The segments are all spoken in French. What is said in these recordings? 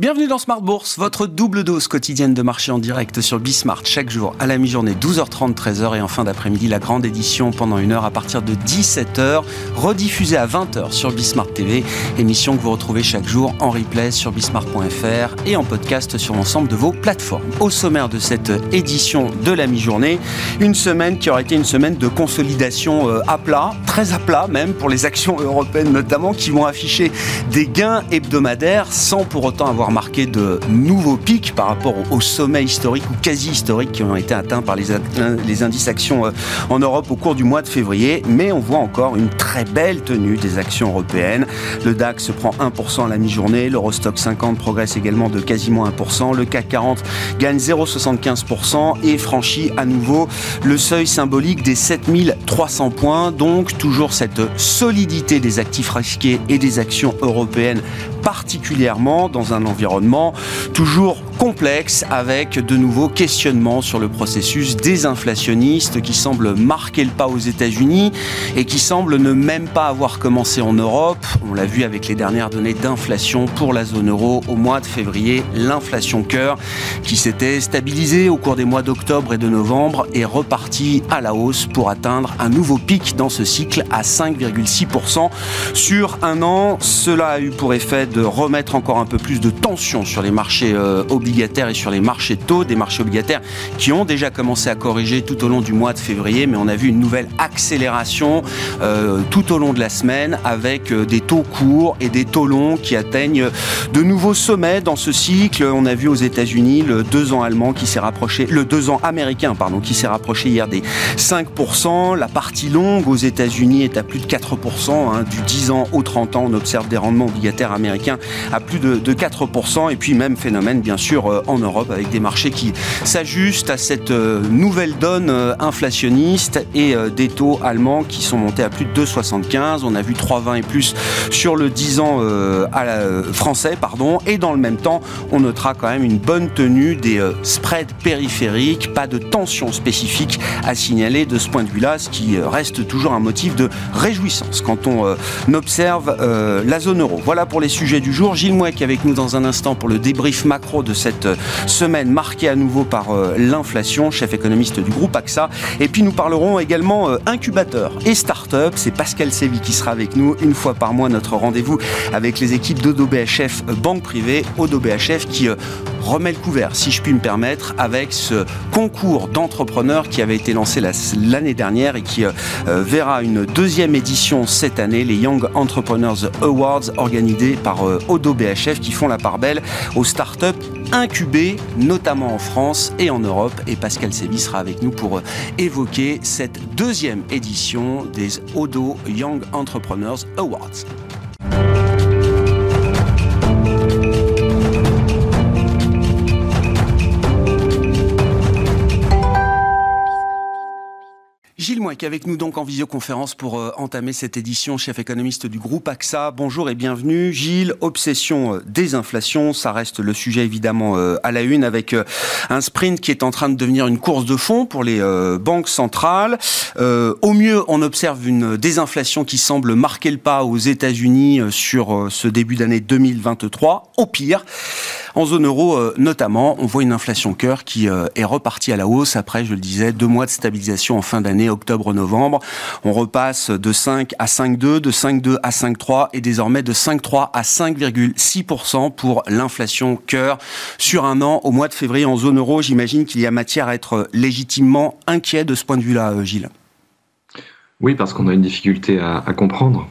Bienvenue dans Smart Bourse, votre double dose quotidienne de marché en direct sur Bismart chaque jour à la mi-journée 12h30 13h et en fin d'après-midi la grande édition pendant une heure à partir de 17h rediffusée à 20h sur Bismart TV, émission que vous retrouvez chaque jour en replay sur bismart.fr et en podcast sur l'ensemble de vos plateformes. Au sommaire de cette édition de la mi-journée, une semaine qui aurait été une semaine de consolidation euh, à plat, très à plat même pour les actions européennes notamment qui vont afficher des gains hebdomadaires sans pour autant avoir marqué de nouveaux pics par rapport aux sommets historiques ou quasi historiques qui ont été atteints par les, indices actions euh, en Europe au cours du mois de février. Mais on voit encore une très belle tenue des actions européennes. Le DAX se prend 1% à la mi-journée, l'Eurostock 50 progresse également de quasiment 1%, le CAC 40 gagne 0,75% et franchit à nouveau le seuil symbolique des 7300 points. Donc toujours cette solidité des actifs risqués et des actions européennes particulièrement dans un environnement toujours complexe avec de nouveaux questionnements sur le processus désinflationniste qui semble marquer le pas aux États-Unis et qui semble ne même pas avoir commencé en Europe. On l'a vu avec les dernières données d'inflation pour la zone euro au mois de février, l'inflation cœur qui s'était stabilisée au cours des mois d'octobre et de novembre est repartie à la hausse pour atteindre un nouveau pic dans ce cycle à 5,6% sur un an. Cela a eu pour effet de remettre encore un peu plus de tension sur les marchés euh, obligataires et sur les marchés taux, des marchés obligataires qui ont déjà commencé à corriger tout au long du mois de février, mais on a vu une nouvelle accélération euh, tout au long de la semaine avec euh, des taux courts et des taux longs qui atteignent de nouveaux sommets dans ce cycle. On a vu aux États-Unis le 2 ans allemand qui s'est rapproché, le 2 ans américain, pardon, qui s'est rapproché hier des 5%. La partie longue aux États-Unis est à plus de 4%, hein, du 10 ans au 30 ans. On observe des rendements obligataires américains à plus de, 4%. Et puis même phénomène, bien sûr, euh, en Europe, avec des marchés qui s'ajustent à cette euh, nouvelle donne euh, inflationniste et des taux allemands qui sont montés à plus de 2,75. On a vu 3,20 et plus sur le 10 ans français. pardon. Et dans le même temps, on notera quand même une bonne tenue des spreads périphériques. Pas de tension spécifique à signaler de ce point de vue-là, ce qui reste toujours un motif de réjouissance quand on observe la zone euro. Voilà pour les sujets du jour. Gilles Mouek avec nous dans un instant pour le débrief macro de cette euh, semaine marquée à nouveau par euh, l'inflation, chef économiste du groupe AXA. Et puis nous parlerons également euh, incubateur et start-up. C'est Pascal Sévy qui sera avec nous une fois par mois notre rendez-vous avec les équipes d'Odo BHF Banque Privée, Odo BHF qui remet le couvert, si je puis me permettre, avec ce concours d'entrepreneurs qui avait été lancé l'année dernière et qui verra une deuxième édition cette année, les Young Entrepreneurs Awards organisés par Odo BHF qui font la part belle aux startups notamment en France et en Europe. Et Pascal Sévy sera avec nous pour euh, évoquer cette deuxième édition des Odo Young Entrepreneurs Awards. Gilles Mouek avec nous donc en visioconférence pour euh, entamer cette édition, chef économiste du groupe AXA. Bonjour et bienvenue. Gilles, obsession euh, des inflations, ça reste le sujet évidemment euh, à la une avec un sprint qui est en train de devenir une course de fond pour les banques centrales. au mieux, on observe une désinflation qui semble marquer le pas aux États-Unis sur ce début d'année 2023. Au pire, en zone euro notamment, on voit une inflation cœur qui est repartie à la hausse après, je le disais, deux mois de stabilisation en fin d'année octobre-novembre. On repasse de 5 à 5,2, de 5,2 à 5,3 et désormais de 5,3 à 5,6% pour l'inflation cœur sur un an au mois de février en zone euro. J'imagine qu'il y a matière à être légitimement inquiet de ce point de vue-là, euh, Gilles. Oui, parce qu'on a une difficulté à, comprendre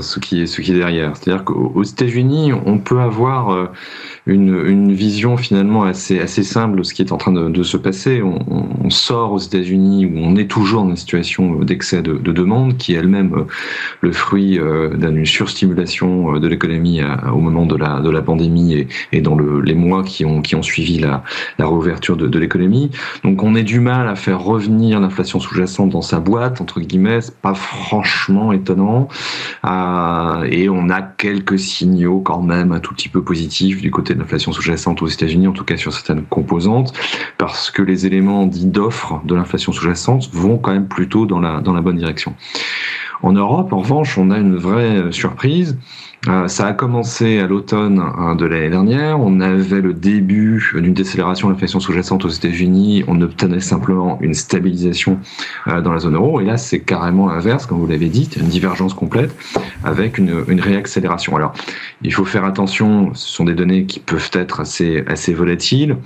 ce, qui est, ce qui est derrière. C'est-à-dire qu'aux États-Unis, on peut avoir euh, une, une, vision finalement assez, assez simple de ce qui est en train de, se passer. On, sort aux États-Unis où on est toujours dans une situation d'excès de, de, demande qui est elle-même euh, le fruit euh, d'une surstimulation de l'économie au moment de la, de la pandémie et, et dans le, les mois qui ont, qui ont suivi la, la réouverture de, de l'économie. Donc on a du mal à faire revenir l'inflation sous-jacente dans sa boîte, entre guillemets, pas franchement étonnant. Euh, et on a quelques signaux quand même un tout petit peu positifs du côté l'inflation sous-jacente aux États-Unis, en tout cas sur certaines composantes, parce que les éléments dits d'offre de l'inflation sous-jacente vont quand même plutôt dans la, dans la bonne direction. En Europe, en revanche, on a une vraie surprise. Euh, ça a commencé à l'automne hein, de l'année dernière. On avait le début d'une décélération de l'inflation sous-jacente aux États-Unis. On obtenait simplement une stabilisation euh, dans la zone euro. Et là, c'est carrément l'inverse, comme vous l'avez dit, une divergence complète avec une, une, réaccélération. Alors, il faut faire attention. Ce sont des données qui peuvent être assez, assez volatiles,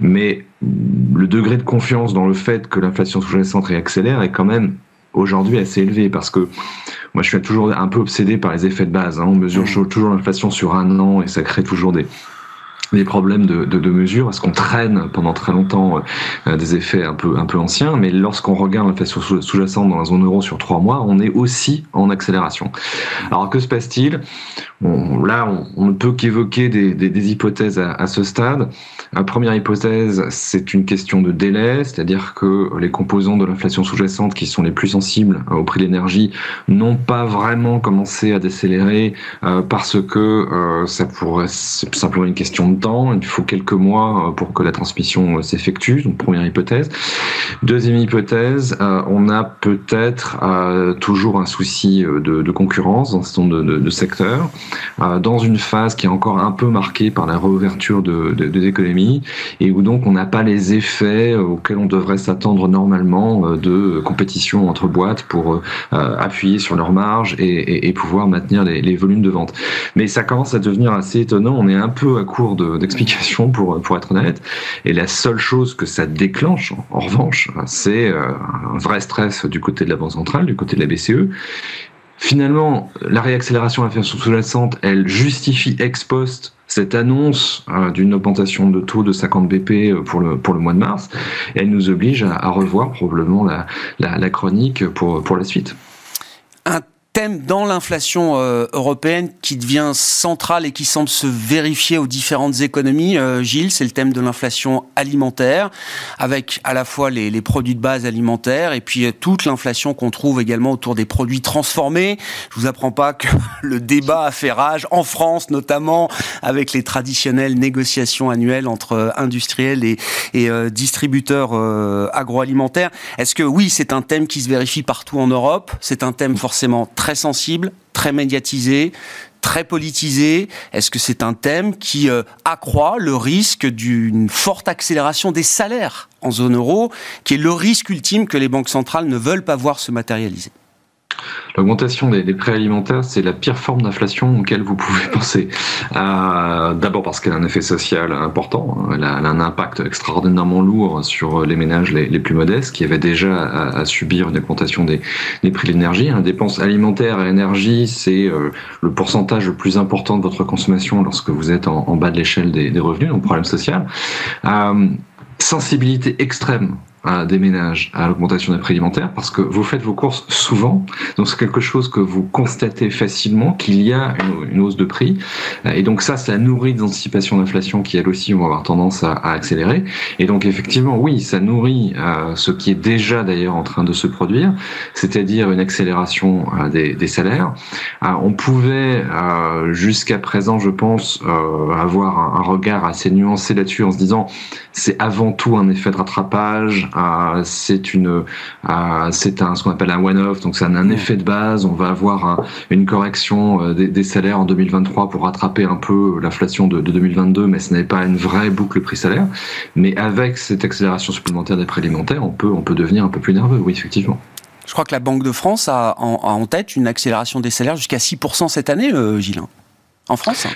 mais le degré de confiance dans le fait que l'inflation sous-jacente réaccélère est quand même aujourd'hui assez élevé parce que moi, je suis toujours un peu obsédé par les effets de base. Hein. On mesure toujours l'inflation sur un an et ça crée toujours des, des problèmes de, de, de mesure, parce qu'on traîne pendant très longtemps euh, des effets un peu, un peu anciens, mais lorsqu'on regarde l'inflation sous-jacente dans la zone euro sur trois mois, on est aussi en accélération. Alors que se passe-t-il? Là, on, ne peut qu'évoquer des, des, des, hypothèses à, à, ce stade. La première hypothèse, c'est une question de délai, c'est-à-dire que les composants de l'inflation sous-jacente qui sont les plus sensibles au prix de l'énergie n'ont pas vraiment commencé à décélérer euh, parce que euh, ça pourrait, c'est simplement une question de temps. Il faut quelques mois euh, pour que la transmission euh, s'effectue. Donc première hypothèse. Deuxième hypothèse, euh, on a peut-être toujours un souci de, concurrence dans ce nombre de, secteurs, dans une phase qui est encore un peu marquée par la réouverture de, des économies et où donc on n'a pas les effets auxquels on devrait s'attendre normalement de compétition entre boîtes pour appuyer sur leurs marges et, pouvoir maintenir les, volumes de vente. Mais ça commence à devenir assez étonnant. On est un peu à court de d'explication pour, pour être honnête. Et la seule chose que ça déclenche, en revanche, c'est euh, un vrai stress du côté de la Banque centrale, du côté de la BCE. Finalement, la réaccélération l'inflation sous-jacente, elle justifie ex post cette annonce euh, d'une augmentation de taux de 50 BP euh, pour le, pour le mois de mars, elle nous oblige à, à revoir probablement la, la, la, chronique pour, pour la suite. Thème dans l'inflation euh, européenne qui devient central et qui semble se vérifier aux différentes économies, euh, Gilles, c'est le thème de l'inflation alimentaire, avec à la fois les, produits de base alimentaires et puis euh, toute l'inflation qu'on trouve également autour des produits transformés. Je vous apprends pas que le débat a fait rage en France, notamment avec les traditionnelles négociations annuelles entre industriels et distributeurs agroalimentaires. Est-ce que oui, c'est un thème qui se vérifie partout en Europe? C'est un thème forcément très sensible, très médiatisé, très politisé. Est-ce que c'est un thème qui euh, accroît le risque d'une forte accélération des salaires en zone euro, qui est le risque ultime que les banques centrales ne veulent pas voir se matérialiser? L'augmentation des, des, prix alimentaires, c'est la pire forme d'inflation auquel vous pouvez penser. Euh, D'abord parce qu'elle a un effet social important, elle a, elle a, un impact extraordinairement lourd sur les ménages les, plus modestes qui avaient déjà à, subir une augmentation des, prix de l'énergie. La dépense alimentaire et énergie, c'est euh, le pourcentage le plus important de votre consommation lorsque vous êtes en, bas de l'échelle des, des, revenus, donc problème social. Euh, sensibilité extrême des ménages à l'augmentation des prix alimentaires parce que vous faites vos courses souvent, donc c'est quelque chose que vous constatez facilement qu'il y a une, hausse de prix. Et donc ça, ça nourrit des anticipations d'inflation qui elles aussi vont avoir tendance à, à, accélérer. Et donc effectivement oui, ça nourrit euh, ce qui est déjà d'ailleurs en train de se produire, c'est-à-dire une accélération euh, des, salaires. Euh, on pouvait jusqu'à présent, je pense, avoir un regard assez nuancé là-dessus en se disant c'est avant tout un effet de rattrapage euh, c'est une, euh, c'est un ce qu'on appelle un one-off, donc c'est un, un, effet de base. On va avoir un, une correction euh, des, des, salaires en 2023 pour rattraper un peu l'inflation de, de, 2022, mais ce n'est pas une vraie boucle prix-salaire. Mais avec cette accélération supplémentaire des prix alimentaires, on peut, on peut devenir un peu plus nerveux, oui, effectivement. Je crois que la Banque de France a en, a en tête une accélération des salaires jusqu'à 6% cette année, euh, Gilles, en France.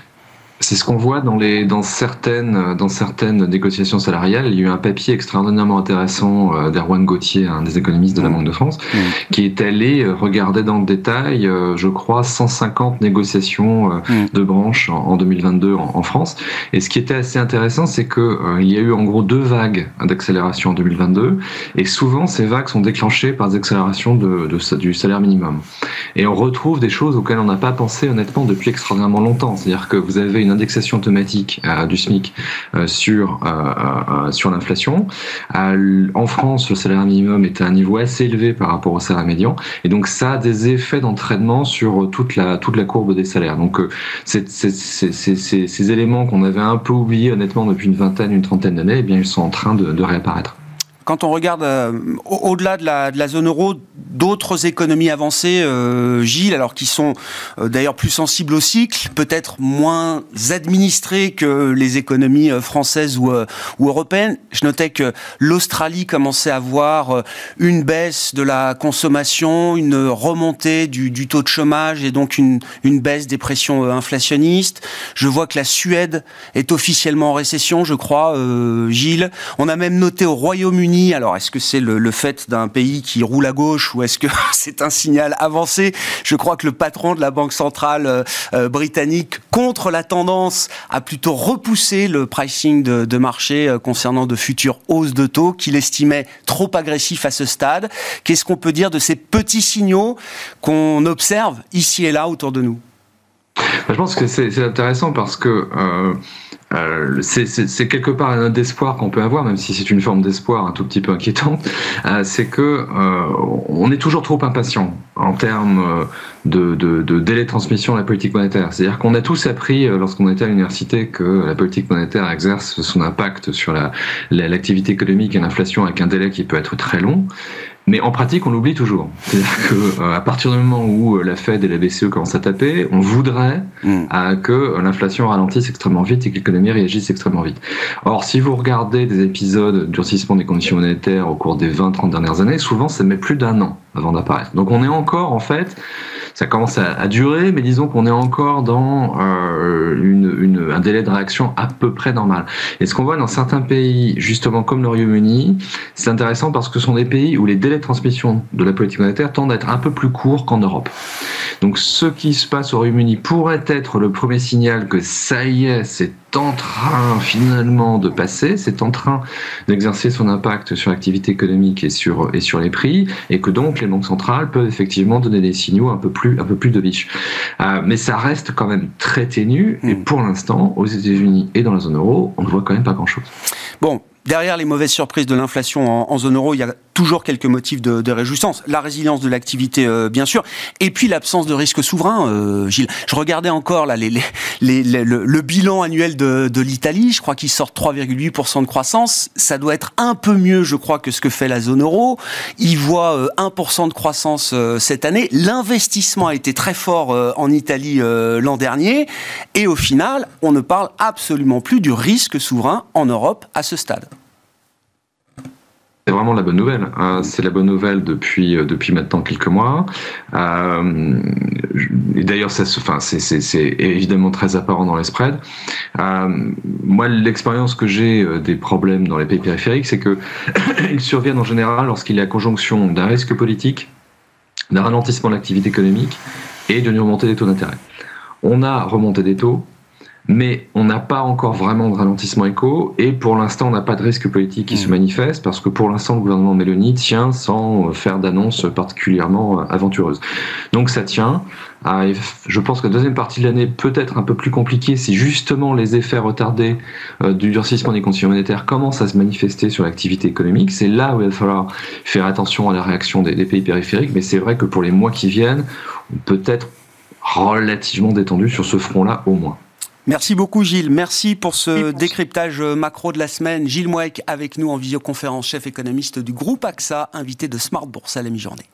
C'est ce qu'on voit dans, les, dans, certaines, dans certaines négociations salariales. Il y a eu un papier extraordinairement intéressant euh, d'Erwan Gauthier, un des économistes de la mmh. Banque de France, mmh. qui est allé euh, regarder dans le détail, euh, je crois, 150 négociations mmh. de branches en, en 2022 en, en, France. Et ce qui était assez intéressant, c'est qu'il euh, y a eu en gros deux vagues d'accélération en 2022. Et souvent, ces vagues sont déclenchées par des accélérations de, de, du salaire minimum. Et on retrouve des choses auxquelles on n'a pas pensé honnêtement depuis extraordinairement longtemps. C'est-à-dire que vous avez une indexation automatique euh, du SMIC euh, sur, euh, sur l'inflation. en France, le salaire minimum est à un niveau assez élevé par rapport au salaire médian. Et donc, ça a des effets d'entraînement sur toute la, toute la courbe des salaires. Donc, ces éléments qu'on avait un peu oubliés honnêtement depuis une vingtaine, une trentaine d'années, eh bien, ils sont en train de réapparaître. Quand on regarde euh, au-delà de la, zone euro, d'autres économies avancées, euh, Gilles, alors qui sont euh, d'ailleurs plus sensibles au cycle, peut-être moins administrées que les économies françaises ou, européennes. Je notais que l'Australie commençait à voir une baisse de la consommation, une remontée du, taux de chômage et donc une, baisse des pressions inflationnistes. Je vois que la Suède est officiellement en récession, je crois, Gilles. On a même noté au Royaume-Uni alors, est-ce que c'est le, fait d'un pays qui roule à gauche ou est-ce que c'est un signal avancé? Je crois que le patron de la Banque centrale euh, euh, britannique, contre la tendance, a plutôt repoussé le pricing de, marché euh, concernant de futures hausses de taux qu'il estimait trop agressifs à ce stade. Qu'est-ce qu'on peut dire de ces petits signaux qu'on observe ici et là autour de nous? Je pense que c'est intéressant parce que euh, c'est quelque part un espoir qu'on peut avoir, même si c'est une forme d'espoir un tout petit peu inquiétante, euh, c'est que euh, on est toujours trop impatient en termes de, délai de transmission de la politique monétaire. C'est-à-dire qu'on a tous appris lorsqu'on était à l'université que la politique monétaire exerce son impact sur l'activité la, économique et l'inflation avec un délai qui peut être très long. Mais en pratique, on l'oublie toujours. C'est-à-dire que euh, à partir du moment où euh, la Fed et la BCE commencent à taper, on voudrait mm. euh, que l'inflation ralentisse extrêmement vite et que l'économie réagisse extrêmement vite. Or, si vous regardez des épisodes durcissement des conditions monétaires au cours des 20-30 dernières années, souvent ça met plus d'un an avant d'apparaître. Donc on est encore en fait ça commence à, durer, mais disons qu'on est encore dans euh, une, une, un délai de réaction à peu près normal. Et ce qu'on voit dans certains pays, justement comme le Royaume-Uni, c'est intéressant parce que ce sont des pays où les délais de transmission de la politique monétaire tendent à être un peu plus courts qu'en Europe. Donc ce qui se passe au Royaume-Uni pourrait être le premier signal que ça y est, c'est en train finalement de passer, c'est en train d'exercer son impact sur l'activité économique et sur, et sur les prix, et que donc les banques centrales peuvent effectivement donner des signaux un peu plus, un peu plus. Euh, mais ça reste quand même très ténu, et hmm. pour l'instant, aux États-Unis et dans la zone euro, on ne voit quand même pas grand-chose. Bon, derrière les mauvaises surprises de l'inflation en, zone euro, il y a toujours quelques motifs de, réjouissance. La résilience de l'activité, euh, bien sûr, et puis l'absence de risque souverain, euh, Gilles. Je regardais encore là le, bilan annuel de, l'Italie. Je crois qu'il sort 3,8% de croissance. Ça doit être un peu mieux, je crois, que ce que fait la zone euro. Il voit euh, 1% de croissance euh, cette année. L'investissement a été très fort en Italie l'an dernier. Et au final, on ne parle absolument plus du risque souverain en Europe à ce stade. C'est vraiment la bonne nouvelle. Hein. C'est la bonne nouvelle depuis euh, depuis maintenant quelques mois. Euh, d'ailleurs, ça, enfin, c'est évidemment très apparent dans les spreads. Euh, moi, l'expérience que j'ai des problèmes dans les pays périphériques, c'est que ils surviennent en général lorsqu'il y a conjonction d'un risque politique, d'un ralentissement de l'activité économique et d'une remontée des taux d'intérêt. On a remonté des taux, mais on n'a pas encore vraiment de ralentissement éco et pour l'instant on n'a pas de risque politique qui se mmh. manifeste parce que pour l'instant le gouvernement Mélanie tient sans faire d'annonces particulièrement aventureuses. Donc ça tient. Ah, je pense que la deuxième partie de l'année peut être un peu plus compliquée si justement les effets retardés euh, du durcissement des conditions monétaires commencent à se manifester sur l'activité économique. C'est là où il va falloir faire attention à la réaction des, des pays périphériques, mais c'est vrai que pour les mois qui viennent, on peut être relativement détendu sur ce front-là au moins. Merci beaucoup Gilles. Merci pour ce décryptage macro de la semaine. Gilles Mouek avec nous en visioconférence, chef économiste du groupe AXA, invité de Smart Bourse à la mi-journée.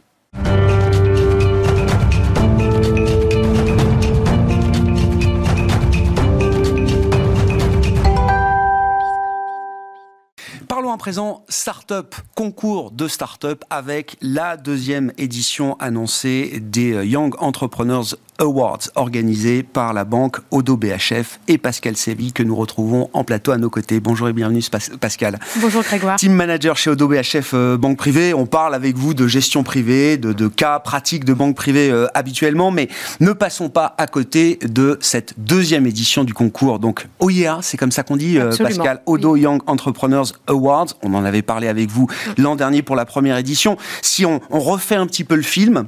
Parlons à présent start-up, concours de start-up avec la deuxième édition annoncée des Young Entrepreneurs Awards organisé par la banque Odo BHF et Pascal Séville que nous retrouvons en plateau à nos côtés. Bonjour et bienvenue Pascal. Bonjour Grégoire. Team manager chez Odo BHF euh, Banque Privée. On parle avec vous de gestion privée, de, cas pratiques de banque privée euh, habituellement, mais ne passons pas à côté de cette deuxième édition du concours. Donc OIA, c'est comme ça qu'on dit euh, Pascal, Odo Young Entrepreneurs Awards. On en avait parlé avec vous l'an dernier pour la première édition. Si on refait un petit peu le film,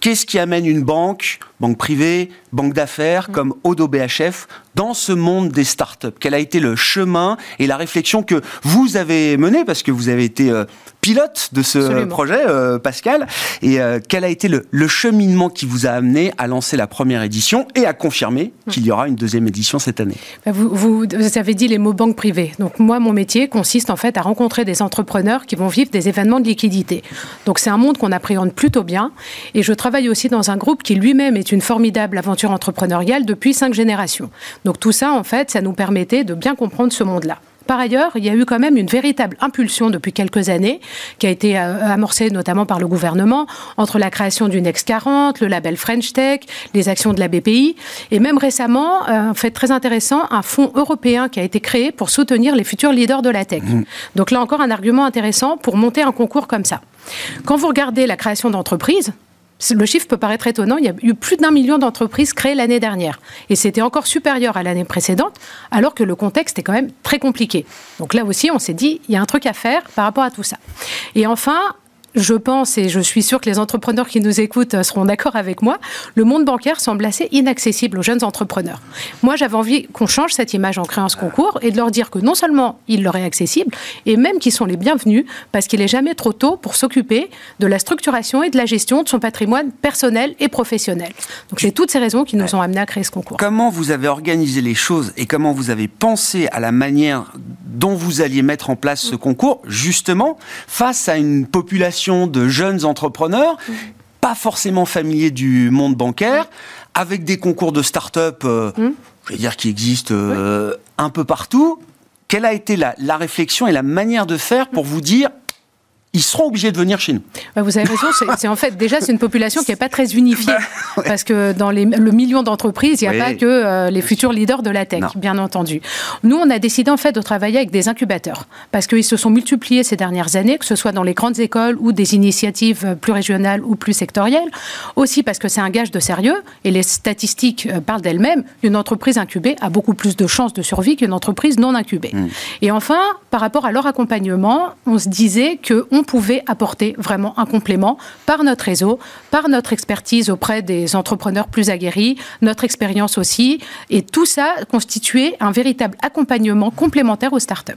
Qu'est-ce qui amène une banque banque privée, banque d'affaires, mmh. comme Odo BHF, dans ce monde des startups Quel a été le chemin et la réflexion que vous avez menée, parce que vous avez été euh, pilote de ce projet, euh, Pascal, et euh, quel a été le, cheminement qui vous a amené à lancer la première édition et à confirmer mmh. qu'il y aura une deuxième édition cette année? Bah, vous, vous, avez dit les mots banque privée. Donc moi, mon métier consiste en fait à rencontrer des entrepreneurs qui vont vivre des événements de liquidité. Donc c'est un monde qu'on appréhende plutôt bien, et je travaille aussi dans un groupe qui lui-même est une formidable aventure entrepreneuriale depuis cinq générations. Donc tout ça, en fait, ça nous permettait de bien comprendre ce monde-là. Par ailleurs, il y a eu quand même une véritable impulsion depuis quelques années, qui a été euh, amorcée notamment par le gouvernement, entre la création du Next 40, le label French Tech, les actions de la BPI, et même récemment, euh, en fait très intéressant, un fonds européen qui a été créé pour soutenir les futurs leaders de la tech. Mmh. Donc là encore, un argument intéressant pour monter un concours comme ça. Quand vous regardez la création d'entreprises, le chiffre peut paraître étonnant, il y a eu plus d'un million d'entreprises créées l'année dernière. Et c'était encore supérieur à l'année précédente, alors que le contexte est quand même très compliqué. Donc là aussi, on s'est dit, il y a un truc à faire par rapport à tout ça. Et enfin, je pense, et je suis sûre que les entrepreneurs qui nous écoutent euh, seront d'accord avec moi, le monde bancaire semble assez inaccessible aux jeunes entrepreneurs. Moi, j'avais envie qu'on change cette image en créant ce concours et de leur dire que non seulement il leur est accessible, et même qu'ils sont les bienvenus, parce qu'il n'est jamais trop tôt pour s'occuper de la structuration et de la gestion de son patrimoine personnel et professionnel. Donc c'est toutes ces raisons qui nous ont amenés à créer ce concours. Comment vous avez organisé les choses et comment vous avez pensé à la manière dont vous alliez mettre en place ce concours, justement, face à une population de jeunes entrepreneurs, pas forcément familiers du monde bancaire, avec des concours de start-up, euh, mmh. je vais dire, qui existent euh, un peu partout. Quelle a été la réflexion et la manière de faire pour vous dire ils seront obligés de venir chez nous. Vous avez raison, c'est en fait déjà c'est une population qui n'est pas très unifiée bah, parce que dans les, le million d'entreprises, il n'y a pas que euh, les futurs leaders de la tech, bien entendu. Nous, on a décidé en fait de travailler avec des incubateurs parce qu'ils se sont multipliés ces dernières années, que ce soit dans les grandes écoles ou des initiatives plus régionales ou plus sectorielles. Aussi parce que c'est un gage de sérieux et les statistiques euh, parlent d'elles-mêmes. Une entreprise incubée a beaucoup plus de chances de survie qu'une entreprise non incubée. Hmm. Et enfin, par rapport à leur accompagnement, on se disait que on pouvait apporter vraiment un complément par notre réseau, par notre expertise auprès des entrepreneurs plus aguerris, notre expérience aussi, et tout ça constituait un véritable accompagnement complémentaire aux startups.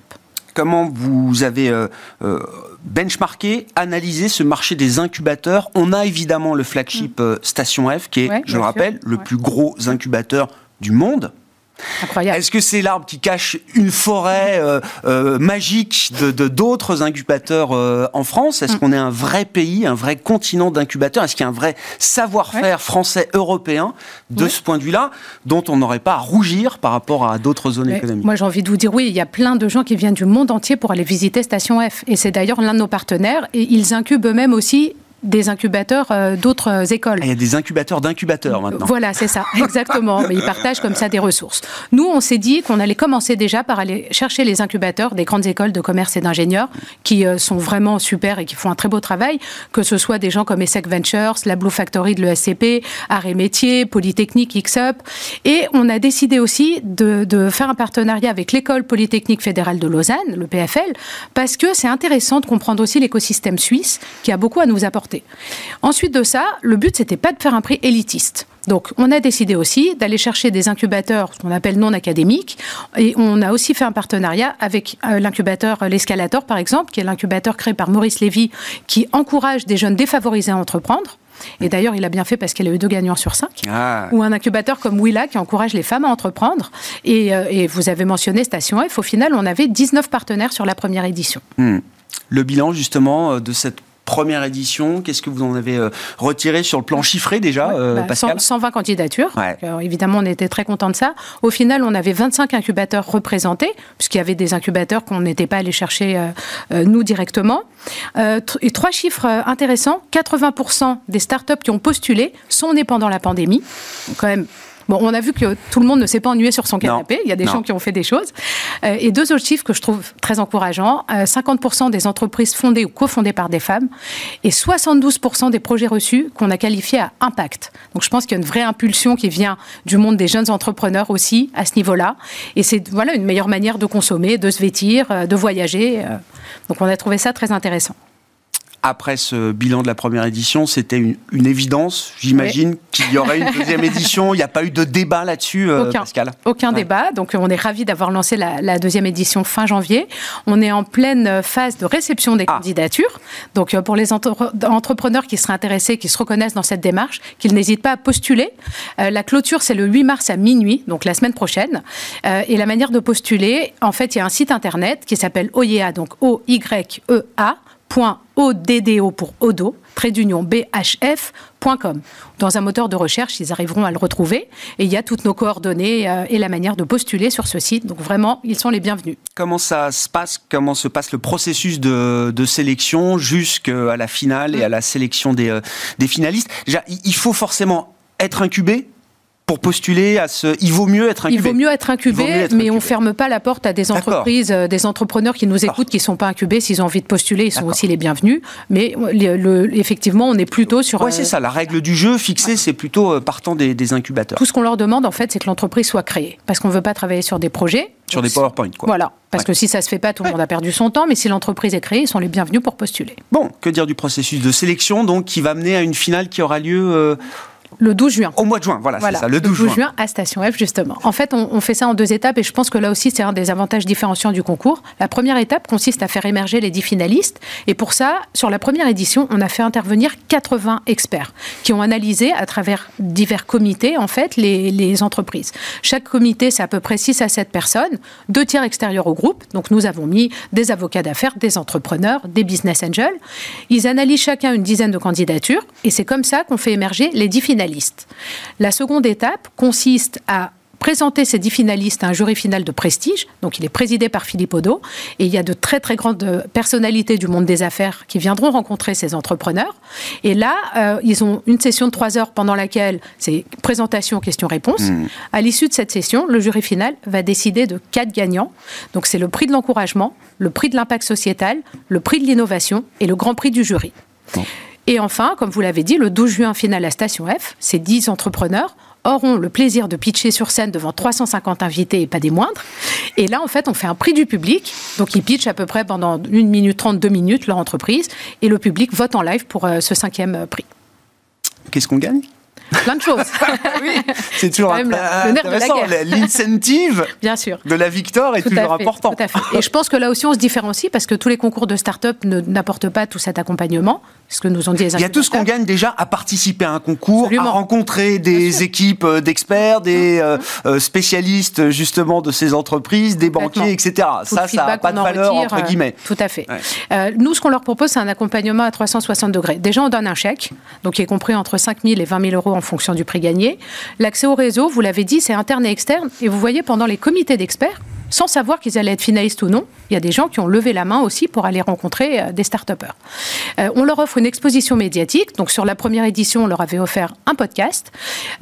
Comment vous avez euh, euh, benchmarké, analysé ce marché des incubateurs? On a évidemment le flagship mm. euh, Station F, qui est, je le rappelle, le plus gros incubateur du monde. Est-ce que c'est l'arbre qui cache une forêt euh, euh, magique de d'autres incubateurs euh, en France? Est-ce mm. qu'on est un vrai pays, un vrai continent d'incubateurs? Est-ce qu'il y a un vrai savoir-faire français, européen de ce point de vue-là, dont on n'aurait pas à rougir par rapport à d'autres zones économiques? Moi, j'ai envie de vous dire oui, il y a plein de gens qui viennent du monde entier pour aller visiter Station F. Et c'est d'ailleurs l'un de nos partenaires. Et ils incubent eux-mêmes aussi des incubateurs euh, d'autres euh, écoles. il y a des incubateurs d'incubateurs maintenant. Voilà, c'est ça, exactement. Mais ils partagent comme ça des ressources. Nous, on s'est dit qu'on allait commencer déjà par aller chercher les incubateurs des grandes écoles de commerce et d'ingénieurs qui euh, sont vraiment super et qui font un très beau travail, que ce soit des gens comme ESSEC Ventures, la Blue Factory de l'ESCP, Arrêt Métier, Polytechnique, XUP. Et on a décidé aussi de, de faire un partenariat avec l'école Polytechnique fédérale de Lausanne, le PFL, parce que c'est intéressant de comprendre aussi l'écosystème suisse qui a beaucoup à nous apporter Ensuite de ça, le but, c'était pas de faire un prix élitiste. Donc, on a décidé aussi d'aller chercher des incubateurs, ce qu'on appelle non académiques, et on a aussi fait un partenariat avec euh, l'incubateur L'Escalator, par exemple, qui est l'incubateur créé par Maurice Lévy, qui encourage des jeunes défavorisés à entreprendre. Et d'ailleurs, il a bien fait parce qu'il a eu deux gagnants sur cinq. Ah. Ou un incubateur comme Willa qui encourage les femmes à entreprendre. Et, euh, vous avez mentionné Station F. Au final, on avait 19 partenaires sur la première édition. Hmm. Le bilan, justement, euh, de cette première édition Qu'est-ce que vous en avez euh, retiré sur le plan chiffré déjà, euh, bah, Pascal 120 candidatures. évidemment, on était très content de ça. Au final, on avait 25 incubateurs représentés, puisqu'il y avait des incubateurs qu'on n'était pas allé chercher euh, nous directement. et trois chiffres intéressants 80% des startups qui ont postulé sont nées pendant la pandémie. Donc, quand même Bon, on a vu que tout le monde ne s'est pas ennuyé sur son canapé. Il y a des gens qui ont fait des choses. Euh, et deux autres chiffres que je trouve très encourageants 50% euh, des entreprises fondées ou cofondées par des femmes et 72% des projets reçus qu'on a qualifiés à impact. Donc, je pense qu'il y a une vraie impulsion qui vient du monde des jeunes entrepreneurs aussi à ce niveau-là. Et c'est voilà une meilleure manière de consommer, de se vêtir, euh, de voyager. Donc, on a trouvé ça très intéressant. Après ce bilan de la première édition, c'était une, évidence, j'imagine, qu'il y aurait une deuxième édition. Il n'y a pas eu de débat là-dessus, Aucun. Pascal Aucun débat. Donc on est ravis d'avoir lancé la, deuxième édition fin janvier. On est en pleine phase de réception des ah. candidatures. Donc pour les entrepreneurs qui seraient intéressés, qui se reconnaissent dans cette démarche, qu'ils n'hésitent pas à postuler. la cloôture, c'est le 8 mars à minuit, donc la semaine prochaine. et la manière de postuler, en fait, il y a un site internet qui s'appelle OYEA, donc O-Y-E-A .oddo pour odo, trait d'union bhf.com. Dans un moteur de recherche, ils arriveront à le retrouver. Et il y a toutes nos coordonnées euh, et la manière de postuler sur ce site. Donc vraiment, ils sont les bienvenus. Comment ça se passe? Comment se passe le processus de, sélection jusqu'à la finale et à la sélection des, euh, des finalistes? Il faut forcément être incubé pour postuler à ce. Il vaut mieux être incubé. Il vaut mieux être incubé, mais on on ferme pas la porte à des entreprises, euh, des entrepreneurs qui nous écoutent, qui ne sont pas incubés. S'ils ont envie de postuler, ils sont aussi les bienvenus. Mais le, effectivement, on est plutôt sur. Oui, c'est euh, ça. La règle du jeu fixée, c'est plutôt euh, partant des, incubateurs. Tout ce qu'on leur demande, en fait, c'est que l'entreprise soit créée. Parce qu'on ne veut pas travailler sur des projets. Sur des PowerPoint, quoi. Voilà. Parce que si ça se fait pas, tout le monde a perdu son temps. Mais si l'entreprise est créée, ils sont les bienvenus pour postuler. Bon, que dire du processus de sélection, donc, qui va mener à une finale qui aura lieu le 12 juin. Au mois de juin, voilà, c'est ça, le 12, le 12 juin. à Station F, justement. En fait, on, fait ça en deux étapes et je pense que là aussi, c'est un des avantages différenciants du concours. La première étape consiste à faire émerger les 10 finalistes. Et pour ça, sur la première édition, on a fait intervenir 80 experts qui ont analysé à travers divers comités, en fait, les, les entreprises. Chaque comité, c'est à peu près 6 à 7 personnes, deux tiers extérieurs au groupe. Donc, nous avons mis des avocats d'affaires, des entrepreneurs, des business angels. Ils analysent chacun une dizaine de candidatures et c'est comme ça qu'on fait émerger les 10 finalistes la seconde étape consiste à présenter ces dix finalistes à un jury final de prestige. Donc, il est présidé par Philippe Odo. Et il y a de très, très grandes personnalités du monde des affaires qui viendront rencontrer ces entrepreneurs. Et là, euh, ils ont une session de trois heures pendant laquelle c'est présentation, questions-réponses. Mmh. À l'issue de cette session, le jury final va décider de quatre gagnants. Donc, c'est le prix de l'encouragement, le prix de l'impact sociétal, le prix de l'innovation et le grand prix du jury. Et enfin, comme vous l'avez dit, le 12 juin final à Station F, ces 10 entrepreneurs auront le plaisir de pitcher sur scène devant 350 invités et pas des moindres. Et là, en fait, on fait un prix du public. Donc, ils pitchent à peu près pendant 1 minute 32 minutes leur entreprise. Et le public vote en live pour euh, ce cinquième euh, prix. Qu'est-ce qu'on gagne? Plein de choses. c'est toujours intéressant. L'incentive Bien sûr. de la victoire est toujours important. Et je pense que là aussi, on se différencie parce que tous les concours de start-up n'apportent pas tout cet accompagnement. Ce que nous ont dit les Il y a tout ce qu'on gagne déjà à participer à un concours, à rencontrer des équipes euh, d'experts, des euh, euh, spécialistes justement de ces entreprises, des banquiers, etc. ça, ça n'a pas de valeur, entre guillemets. Tout à fait. nous, ce qu'on leur propose, c'est un accompagnement à 360 degrés. Déjà, on donne un chèque, donc qui est compris entre 5 000 et 20 000 euros en fonction du prix gagné. L'accès au réseau, vous l'avez dit, c'est interne et externe. Et vous voyez, pendant les comités d'experts, sans savoir qu'ils allaient être finalistes ou non, il y a des gens qui ont levé la main aussi pour aller rencontrer euh, des start-upers. Euh, on leur offre une exposition médiatique. Donc, sur la première édition, on leur avait offert un podcast.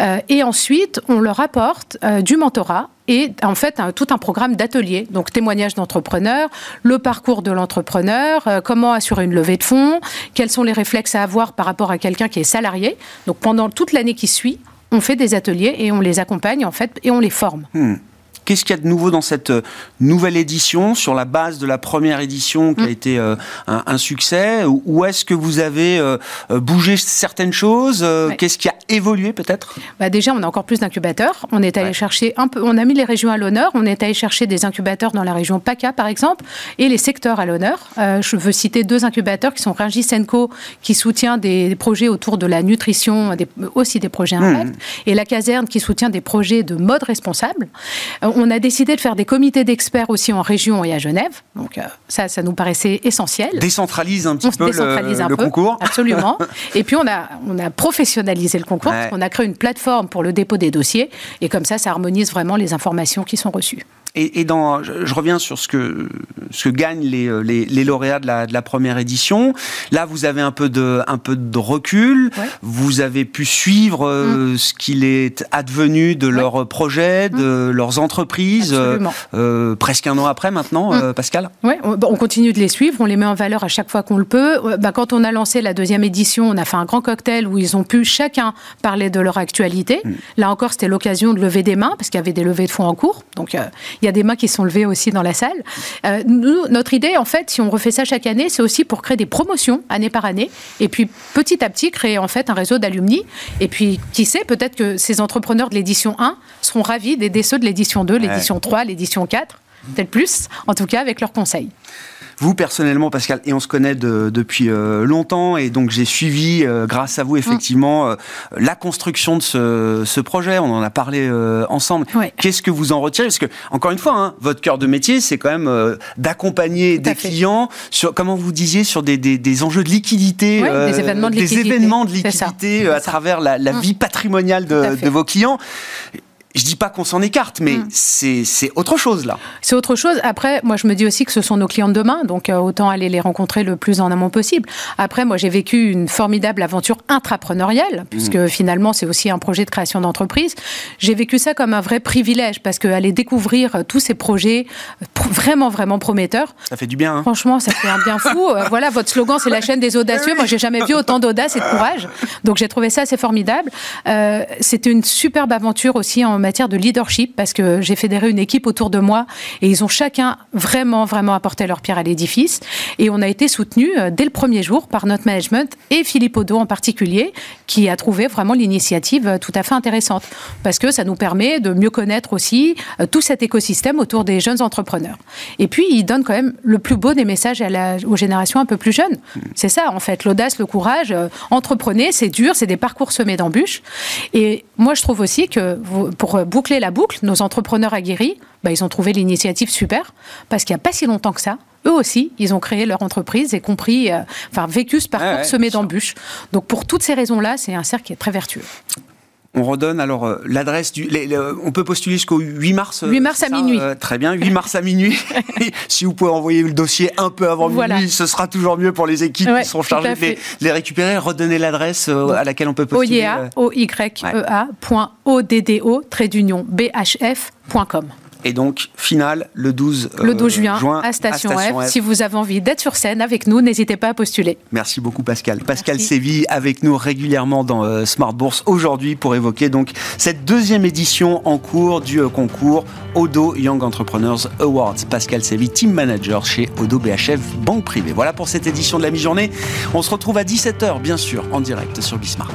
Euh, et ensuite, on leur apporte du mentorat et en fait tout un programme d'ateliers, donc témoignages d'entrepreneurs, le parcours de l'entrepreneur, comment assurer une levée de fonds, quels sont les réflexes à avoir par rapport à quelqu'un qui est salarié. Donc pendant toute l'année qui suit, on fait des ateliers et on les accompagne en fait et on les forme. Hmm. Qu'est-ce qu'il y a de nouveau dans cette euh, nouvelle édition sur la base de la première édition qui a mm. été euh, un, succès? Ou est-ce que vous avez euh, bougé certaines choses Qu'est-ce qui a évolué peut-être? Bah Déjà, on a encore plus d'incubateurs. On est allé chercher un peu, on a mis les régions à l'honneur. On est allé chercher des incubateurs dans la région PACA par exemple et les secteurs à l'honneur. je veux citer deux incubateurs qui sont Rungis Senko qui soutient des projets autour de la nutrition, aussi des projets mm. impact, et la caserne qui soutient des projets de mode responsable on a décidé de faire des comités d'experts aussi en région et à Genève. Donc euh, ça, ça nous paraissait essentiel. Décentralise un petit peu le, concours. Absolument. et puis on a, on a professionnalisé le concours. On a créé une plateforme pour le dépôt des dossiers. Et comme ça, ça harmonise vraiment les informations qui sont reçues. Et, dans, je, reviens sur ce que, ce que gagnent les, les, lauréats de la, de la, première édition. Là, vous avez un peu de, un peu de recul. Vous avez pu suivre euh, mm. ce qu'il est advenu de leurs projets, de mm. leurs entreprises, euh, euh, presque un an après maintenant, mm. Pascal? Oui, on, continue de les suivre. On les met en valeur à chaque fois qu'on le peut. Bah, quand on a lancé la deuxième édition, on a fait un grand cocktail où ils ont pu chacun parler de leur actualité. Là encore, c'était l'occasion de lever des mains parce qu'il y avait des levées de fonds en cours. Donc, Il y a des mains qui sont levées aussi dans la salle. Euh, nous, notre idée, en fait, si on refait ça chaque année, c'est aussi pour créer des promotions année par année. Et puis, petit à petit, créer en fait un réseau d'alumni. Et puis, qui sait, peut-être que ces entrepreneurs de l'édition 1 seront ravis d'aider ceux de l'édition 2, l'édition 3, l'édition 4, peut-être plus, en tout cas avec leurs conseils. Vous personnellement, Pascal, et on se connaît depuis euh, longtemps, et donc j'ai suivi, euh, grâce à vous, effectivement, euh, la construction de ce, projet. On en a parlé ensemble. Qu'est-ce que vous en retirez? Parce que, encore une fois, hein, votre cœur de métier, c'est quand même d'accompagner des clients sur, comment vous disiez, sur des, enjeux de liquidité, des événements de liquidité, événements de liquidité à travers la, mmh. vie patrimoniale de, de vos clients je dis pas qu'on s'en écarte, mais mm. c'est autre chose là. C'est autre chose. Après, moi, je me dis aussi que ce sont nos clients de demain, donc euh, autant aller les rencontrer le plus en amont possible. Après, moi, j'ai vécu une formidable aventure intrapreneuriale, puisque mm. finalement, c'est aussi un projet de création d'entreprise. J'ai vécu ça comme un vrai privilège, parce qu'aller découvrir euh, tous ces projets euh, vraiment, vraiment prometteurs. Ça fait du bien. Hein. Franchement, ça fait un bien fou. voilà, votre slogan, c'est la chaîne des audacieux. Moi, j'ai jamais vu autant d'audace et de courage. Donc, j'ai trouvé ça assez formidable. C'était une superbe aventure aussi en matière de leadership parce que j'ai fédéré une équipe autour de moi et ils ont chacun vraiment, vraiment apporté leur pierre à l'édifice. Et on a été soutenu euh, dès le premier jour par notre management et Philippe Odo en particulier qui a trouvé vraiment l'initiative euh, tout à fait intéressante parce que ça nous permet de mieux connaître aussi euh, tout cet écosystème autour des jeunes entrepreneurs. Et puis, il donne quand même le plus beau des messages aux générations un peu plus jeunes. C'est ça, en fait, l'audace, le courage. entreprenez, c'est dur, c'est des parcours semés d'embûches. Et moi, je trouve aussi que pour pour boucler la boucle, nos entrepreneurs aguerris, bah, ils ont trouvé l'initiative super, parce qu'il n'y a pas si longtemps que ça, eux aussi, ils ont créé leur entreprise et compris, euh, enfin, vécu ce parcours semé d'embûches. Donc, pour toutes ces raisons-là, c'est un cercle qui est très vertueux. On redonne alors euh, l'adresse du. on peut postuler jusqu'au 8 mars 8 mars à minuit. Euh, très bien, 8 mars à minuit. si vous pouvez envoyer le dossier un peu avant minuit, ce sera toujours mieux pour les équipes qui seront chargées de les, récupérer. Redonnez l'adresse euh, à laquelle on peut postuler. OYEA, o y a trait d'union, bhf.com. Et donc, finale le 12, le 12 juin, à Station, F. Si vous avez envie d'être sur scène avec nous, n'hésitez pas à postuler. Merci beaucoup Pascal. Pascal Séville avec nous régulièrement dans euh, Smart Bourse aujourd'hui pour évoquer donc cette deuxième édition en cours du euh, concours Odo Young Entrepreneurs Awards. Pascal Séville, team manager chez Odo BHF Banque Privée. Voilà pour cette édition de la mi-journée. On se retrouve à 17h bien sûr en direct sur Bismart.